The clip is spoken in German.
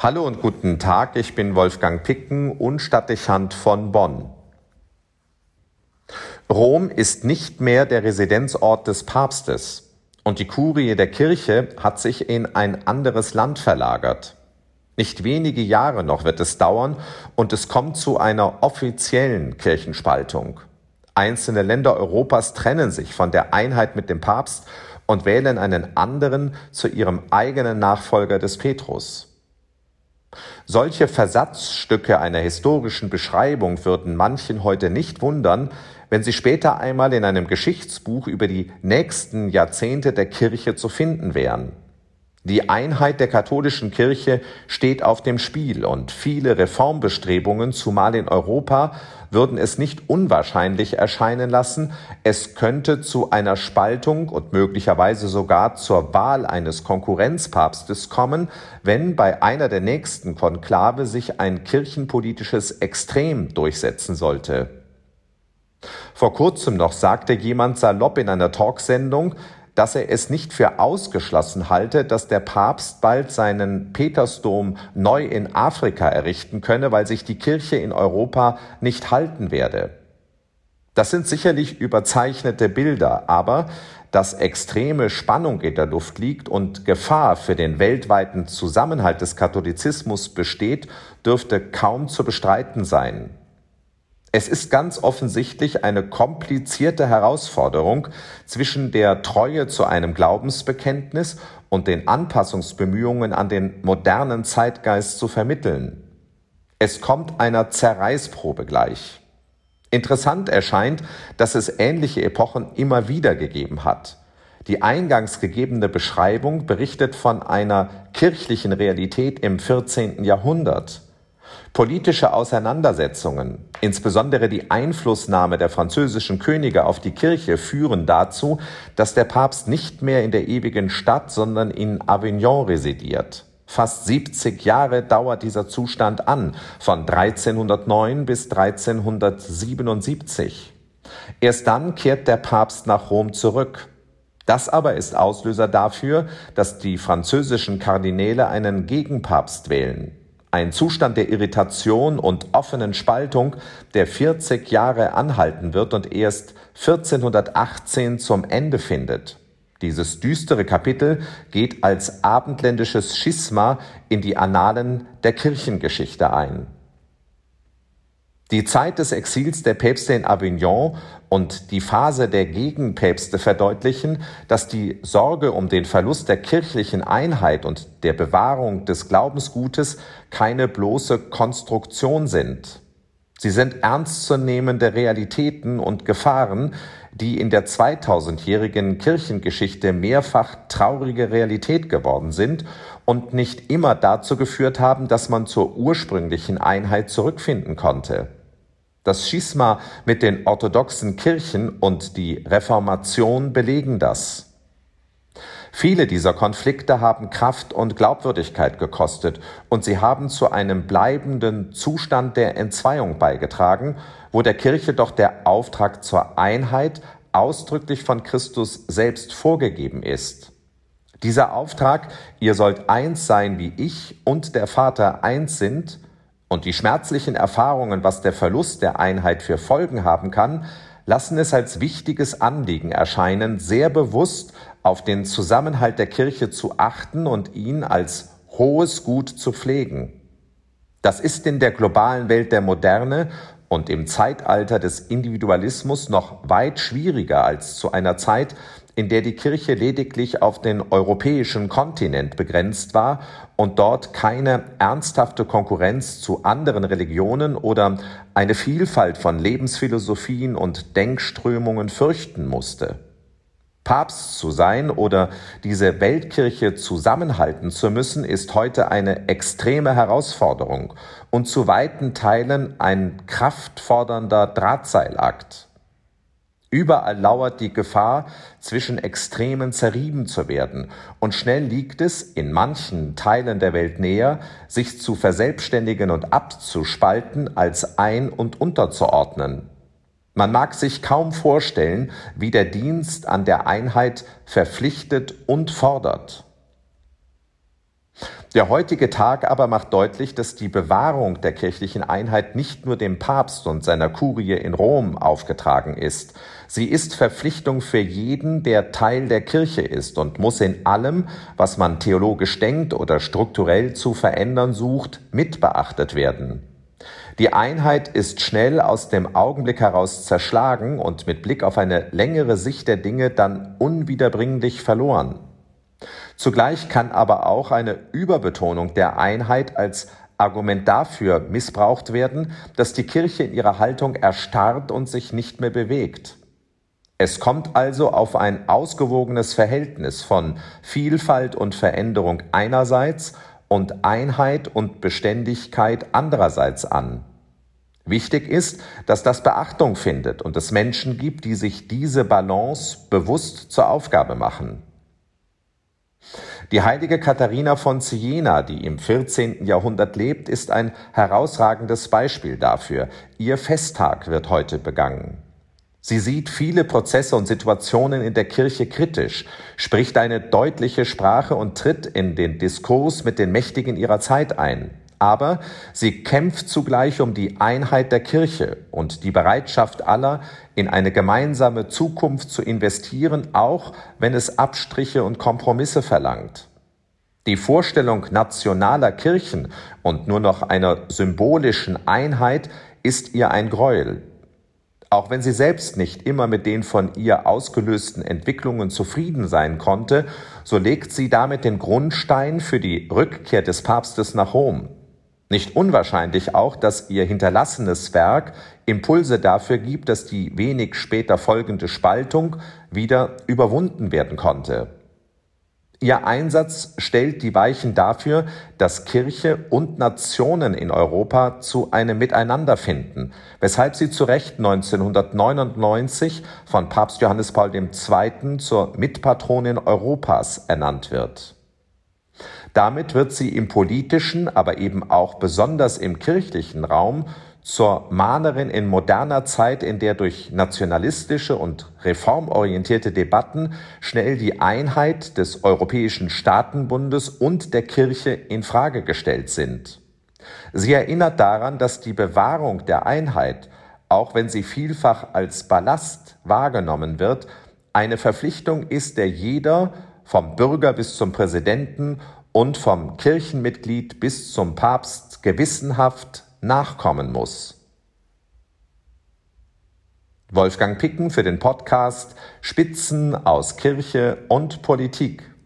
Hallo und guten Tag, ich bin Wolfgang Picken und Stadtdechant von Bonn. Rom ist nicht mehr der Residenzort des Papstes und die Kurie der Kirche hat sich in ein anderes Land verlagert. Nicht wenige Jahre noch wird es dauern und es kommt zu einer offiziellen Kirchenspaltung. Einzelne Länder Europas trennen sich von der Einheit mit dem Papst und wählen einen anderen zu ihrem eigenen Nachfolger des Petrus. Solche Versatzstücke einer historischen Beschreibung würden manchen heute nicht wundern, wenn sie später einmal in einem Geschichtsbuch über die nächsten Jahrzehnte der Kirche zu finden wären. Die Einheit der katholischen Kirche steht auf dem Spiel und viele Reformbestrebungen, zumal in Europa, würden es nicht unwahrscheinlich erscheinen lassen, es könnte zu einer Spaltung und möglicherweise sogar zur Wahl eines Konkurrenzpapstes kommen, wenn bei einer der nächsten Konklave sich ein kirchenpolitisches Extrem durchsetzen sollte. Vor kurzem noch sagte jemand salopp in einer Talksendung, dass er es nicht für ausgeschlossen halte, dass der Papst bald seinen Petersdom neu in Afrika errichten könne, weil sich die Kirche in Europa nicht halten werde. Das sind sicherlich überzeichnete Bilder, aber dass extreme Spannung in der Luft liegt und Gefahr für den weltweiten Zusammenhalt des Katholizismus besteht, dürfte kaum zu bestreiten sein. Es ist ganz offensichtlich eine komplizierte Herausforderung zwischen der Treue zu einem Glaubensbekenntnis und den Anpassungsbemühungen an den modernen Zeitgeist zu vermitteln. Es kommt einer Zerreißprobe gleich. Interessant erscheint, dass es ähnliche Epochen immer wieder gegeben hat. Die eingangs gegebene Beschreibung berichtet von einer kirchlichen Realität im 14. Jahrhundert. Politische Auseinandersetzungen, insbesondere die Einflussnahme der französischen Könige auf die Kirche, führen dazu, dass der Papst nicht mehr in der ewigen Stadt, sondern in Avignon residiert. Fast 70 Jahre dauert dieser Zustand an, von 1309 bis 1377. Erst dann kehrt der Papst nach Rom zurück. Das aber ist Auslöser dafür, dass die französischen Kardinäle einen Gegenpapst wählen. Ein Zustand der Irritation und offenen Spaltung, der 40 Jahre anhalten wird und erst 1418 zum Ende findet. Dieses düstere Kapitel geht als abendländisches Schisma in die Annalen der Kirchengeschichte ein. Die Zeit des Exils der Päpste in Avignon und die Phase der Gegenpäpste verdeutlichen, dass die Sorge um den Verlust der kirchlichen Einheit und der Bewahrung des Glaubensgutes keine bloße Konstruktion sind. Sie sind ernstzunehmende Realitäten und Gefahren, die in der 2000-jährigen Kirchengeschichte mehrfach traurige Realität geworden sind und nicht immer dazu geführt haben, dass man zur ursprünglichen Einheit zurückfinden konnte. Das Schisma mit den orthodoxen Kirchen und die Reformation belegen das. Viele dieser Konflikte haben Kraft und Glaubwürdigkeit gekostet und sie haben zu einem bleibenden Zustand der Entzweiung beigetragen, wo der Kirche doch der Auftrag zur Einheit ausdrücklich von Christus selbst vorgegeben ist. Dieser Auftrag, ihr sollt eins sein, wie ich und der Vater eins sind, und die schmerzlichen Erfahrungen, was der Verlust der Einheit für Folgen haben kann, lassen es als wichtiges Anliegen erscheinen, sehr bewusst auf den Zusammenhalt der Kirche zu achten und ihn als hohes Gut zu pflegen. Das ist in der globalen Welt der Moderne und im Zeitalter des Individualismus noch weit schwieriger als zu einer Zeit, in der die Kirche lediglich auf den europäischen Kontinent begrenzt war und dort keine ernsthafte Konkurrenz zu anderen Religionen oder eine Vielfalt von Lebensphilosophien und Denkströmungen fürchten musste. Papst zu sein oder diese Weltkirche zusammenhalten zu müssen, ist heute eine extreme Herausforderung und zu weiten Teilen ein kraftfordernder Drahtseilakt. Überall lauert die Gefahr, zwischen Extremen zerrieben zu werden, und schnell liegt es in manchen Teilen der Welt näher, sich zu verselbstständigen und abzuspalten, als ein- und unterzuordnen. Man mag sich kaum vorstellen, wie der Dienst an der Einheit verpflichtet und fordert. Der heutige Tag aber macht deutlich, dass die Bewahrung der kirchlichen Einheit nicht nur dem Papst und seiner Kurie in Rom aufgetragen ist. Sie ist Verpflichtung für jeden, der Teil der Kirche ist und muss in allem, was man theologisch denkt oder strukturell zu verändern sucht, mitbeachtet werden. Die Einheit ist schnell aus dem Augenblick heraus zerschlagen und mit Blick auf eine längere Sicht der Dinge dann unwiederbringlich verloren. Zugleich kann aber auch eine Überbetonung der Einheit als Argument dafür missbraucht werden, dass die Kirche in ihrer Haltung erstarrt und sich nicht mehr bewegt. Es kommt also auf ein ausgewogenes Verhältnis von Vielfalt und Veränderung einerseits und Einheit und Beständigkeit andererseits an. Wichtig ist, dass das Beachtung findet und es Menschen gibt, die sich diese Balance bewusst zur Aufgabe machen. Die heilige Katharina von Siena, die im 14. Jahrhundert lebt, ist ein herausragendes Beispiel dafür. Ihr Festtag wird heute begangen. Sie sieht viele Prozesse und Situationen in der Kirche kritisch, spricht eine deutliche Sprache und tritt in den Diskurs mit den Mächtigen ihrer Zeit ein. Aber sie kämpft zugleich um die Einheit der Kirche und die Bereitschaft aller, in eine gemeinsame Zukunft zu investieren, auch wenn es Abstriche und Kompromisse verlangt. Die Vorstellung nationaler Kirchen und nur noch einer symbolischen Einheit ist ihr ein Gräuel. Auch wenn sie selbst nicht immer mit den von ihr ausgelösten Entwicklungen zufrieden sein konnte, so legt sie damit den Grundstein für die Rückkehr des Papstes nach Rom. Nicht unwahrscheinlich auch, dass ihr hinterlassenes Werk Impulse dafür gibt, dass die wenig später folgende Spaltung wieder überwunden werden konnte. Ihr Einsatz stellt die Weichen dafür, dass Kirche und Nationen in Europa zu einem Miteinander finden, weshalb sie zu Recht 1999 von Papst Johannes Paul II. zur Mitpatronin Europas ernannt wird. Damit wird sie im politischen, aber eben auch besonders im kirchlichen Raum zur Mahnerin in moderner Zeit, in der durch nationalistische und reformorientierte Debatten schnell die Einheit des Europäischen Staatenbundes und der Kirche in Frage gestellt sind. Sie erinnert daran, dass die Bewahrung der Einheit, auch wenn sie vielfach als Ballast wahrgenommen wird, eine Verpflichtung ist, der jeder vom Bürger bis zum Präsidenten und vom Kirchenmitglied bis zum Papst gewissenhaft nachkommen muss. Wolfgang Picken für den Podcast Spitzen aus Kirche und Politik.